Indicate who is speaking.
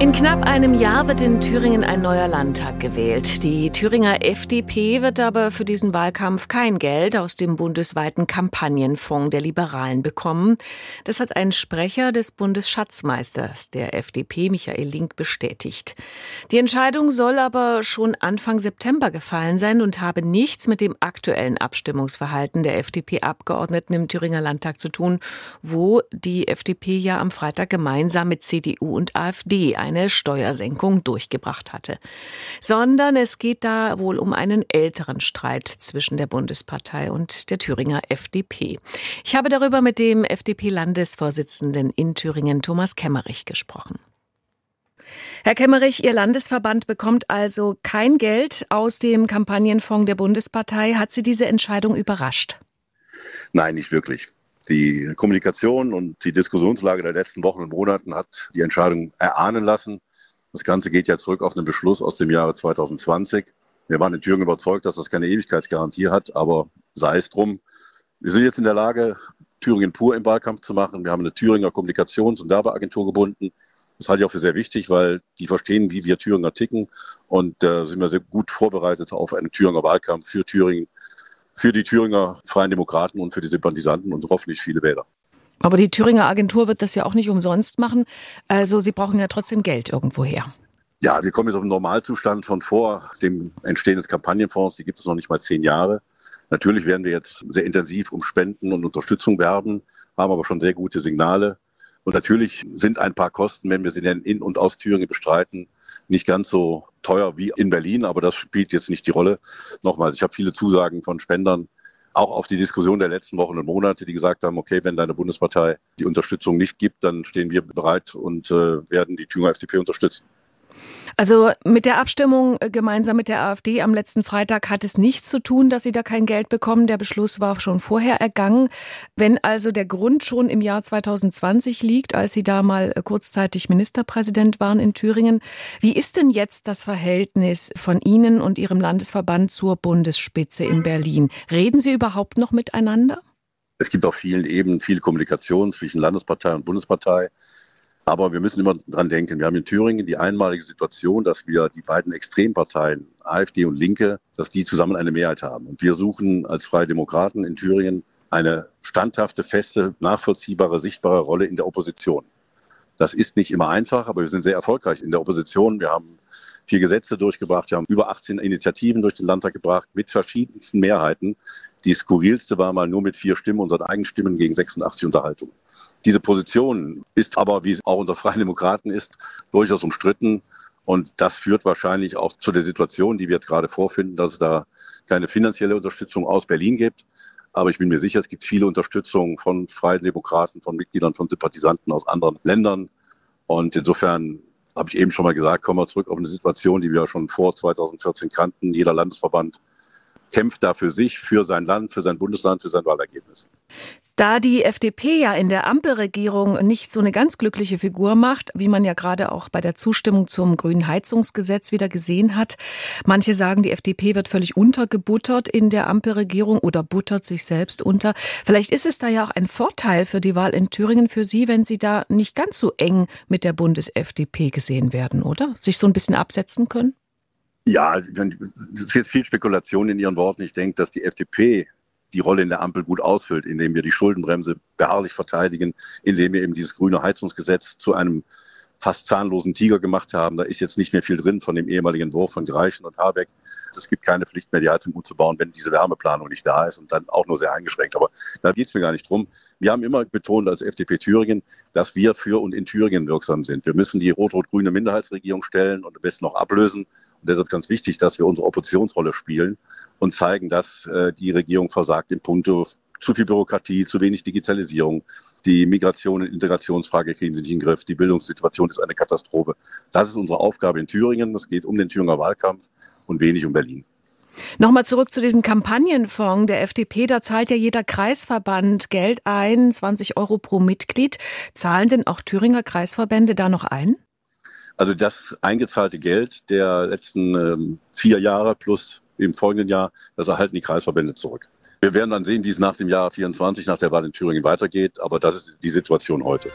Speaker 1: In knapp einem Jahr wird in Thüringen ein neuer Landtag gewählt. Die Thüringer FDP wird aber für diesen Wahlkampf kein Geld aus dem bundesweiten Kampagnenfonds der Liberalen bekommen. Das hat ein Sprecher des Bundesschatzmeisters der FDP, Michael Link, bestätigt. Die Entscheidung soll aber schon Anfang September gefallen sein und habe nichts mit dem aktuellen Abstimmungsverhalten der FDP-Abgeordneten im Thüringer Landtag zu tun, wo die FDP ja am Freitag gemeinsam mit CDU und AfD eine Steuersenkung durchgebracht hatte. Sondern es geht da wohl um einen älteren Streit zwischen der Bundespartei und der Thüringer FDP. Ich habe darüber mit dem FDP-Landesvorsitzenden in Thüringen, Thomas Kemmerich, gesprochen. Herr Kemmerich, Ihr Landesverband bekommt also kein Geld aus dem Kampagnenfonds der Bundespartei. Hat Sie diese Entscheidung überrascht?
Speaker 2: Nein, nicht wirklich. Die Kommunikation und die Diskussionslage der letzten Wochen und Monaten hat die Entscheidung erahnen lassen. Das Ganze geht ja zurück auf einen Beschluss aus dem Jahre 2020. Wir waren in Thüringen überzeugt, dass das keine Ewigkeitsgarantie hat, aber sei es drum. Wir sind jetzt in der Lage, Thüringen pur im Wahlkampf zu machen. Wir haben eine Thüringer Kommunikations- und Werbeagentur gebunden. Das halte ich auch für sehr wichtig, weil die verstehen, wie wir Thüringer ticken und äh, sind wir sehr gut vorbereitet auf einen Thüringer Wahlkampf für Thüringen für die Thüringer Freien Demokraten und für die Sympathisanten und hoffentlich viele Wähler.
Speaker 1: Aber die Thüringer Agentur wird das ja auch nicht umsonst machen. Also Sie brauchen ja trotzdem Geld irgendwoher.
Speaker 2: Ja, wir kommen jetzt auf den Normalzustand von vor dem Entstehen des Kampagnenfonds. Die gibt es noch nicht mal zehn Jahre. Natürlich werden wir jetzt sehr intensiv um Spenden und Unterstützung werben, haben aber schon sehr gute Signale. Und natürlich sind ein paar Kosten, wenn wir sie denn in und aus Thüringen bestreiten, nicht ganz so teuer wie in Berlin, aber das spielt jetzt nicht die Rolle. Nochmal, ich habe viele Zusagen von Spendern, auch auf die Diskussion der letzten Wochen und Monate, die gesagt haben, okay, wenn deine Bundespartei die Unterstützung nicht gibt, dann stehen wir bereit und äh, werden die Thüringer FDP unterstützen.
Speaker 1: Also mit der Abstimmung äh, gemeinsam mit der AfD am letzten Freitag hat es nichts zu tun, dass Sie da kein Geld bekommen. Der Beschluss war schon vorher ergangen. Wenn also der Grund schon im Jahr 2020 liegt, als Sie da mal äh, kurzzeitig Ministerpräsident waren in Thüringen, wie ist denn jetzt das Verhältnis von Ihnen und Ihrem Landesverband zur Bundesspitze in Berlin? Reden Sie überhaupt noch miteinander?
Speaker 2: Es gibt auf vielen Ebenen viel Kommunikation zwischen Landespartei und Bundespartei. Aber wir müssen immer dran denken. Wir haben in Thüringen die einmalige Situation, dass wir die beiden Extremparteien, AfD und Linke, dass die zusammen eine Mehrheit haben. Und wir suchen als Freie Demokraten in Thüringen eine standhafte, feste, nachvollziehbare, sichtbare Rolle in der Opposition. Das ist nicht immer einfach, aber wir sind sehr erfolgreich in der Opposition. Wir haben vier Gesetze durchgebracht. Wir haben über 18 Initiativen durch den Landtag gebracht mit verschiedensten Mehrheiten. Die skurrilste war mal nur mit vier Stimmen, unseren eigenen Stimmen gegen 86 Unterhaltungen. Diese Position ist aber, wie es auch unter Freien Demokraten ist, durchaus umstritten. Und das führt wahrscheinlich auch zu der Situation, die wir jetzt gerade vorfinden, dass es da keine finanzielle Unterstützung aus Berlin gibt. Aber ich bin mir sicher, es gibt viele Unterstützung von Freien Demokraten, von Mitgliedern, von Sympathisanten aus anderen Ländern. Und insofern habe ich eben schon mal gesagt, kommen wir zurück auf eine Situation, die wir schon vor 2014 kannten. Jeder Landesverband kämpft da für sich, für sein Land, für sein Bundesland, für sein Wahlergebnis.
Speaker 1: Da die FDP ja in der Ampelregierung nicht so eine ganz glückliche Figur macht, wie man ja gerade auch bei der Zustimmung zum grünen Heizungsgesetz wieder gesehen hat. Manche sagen, die FDP wird völlig untergebuttert in der Ampelregierung oder buttert sich selbst unter. Vielleicht ist es da ja auch ein Vorteil für die Wahl in Thüringen für Sie, wenn Sie da nicht ganz so eng mit der Bundes-FDP gesehen werden, oder? Sich so ein bisschen absetzen können?
Speaker 2: Ja, es ist jetzt viel Spekulation in Ihren Worten. Ich denke, dass die FDP die Rolle in der Ampel gut ausfüllt, indem wir die Schuldenbremse beharrlich verteidigen, indem wir eben dieses grüne Heizungsgesetz zu einem fast zahnlosen Tiger gemacht haben. Da ist jetzt nicht mehr viel drin von dem ehemaligen Entwurf von Greichen und Habeck. Es gibt keine Pflicht mehr, die Heizung gut zu bauen, wenn diese Wärmeplanung nicht da ist und dann auch nur sehr eingeschränkt. Aber da geht es mir gar nicht drum. Wir haben immer betont als FDP Thüringen, dass wir für und in Thüringen wirksam sind. Wir müssen die rot-rot-grüne Minderheitsregierung stellen und am besten noch ablösen. Und deshalb ganz wichtig, dass wir unsere Oppositionsrolle spielen und zeigen, dass äh, die Regierung versagt in puncto zu viel Bürokratie, zu wenig Digitalisierung. Die Migration- und Integrationsfrage kriegen sie nicht in den Griff. Die Bildungssituation ist eine Katastrophe. Das ist unsere Aufgabe in Thüringen. Es geht um den Thüringer Wahlkampf und wenig um Berlin.
Speaker 1: Nochmal zurück zu diesem Kampagnenfonds der FDP. Da zahlt ja jeder Kreisverband Geld ein, 20 Euro pro Mitglied. Zahlen denn auch Thüringer Kreisverbände da noch ein?
Speaker 2: Also das eingezahlte Geld der letzten ähm, vier Jahre plus im folgenden Jahr, das erhalten die Kreisverbände zurück. Wir werden dann sehen, wie es nach dem Jahr 24, nach der Wahl in Thüringen weitergeht. Aber das ist die Situation heute.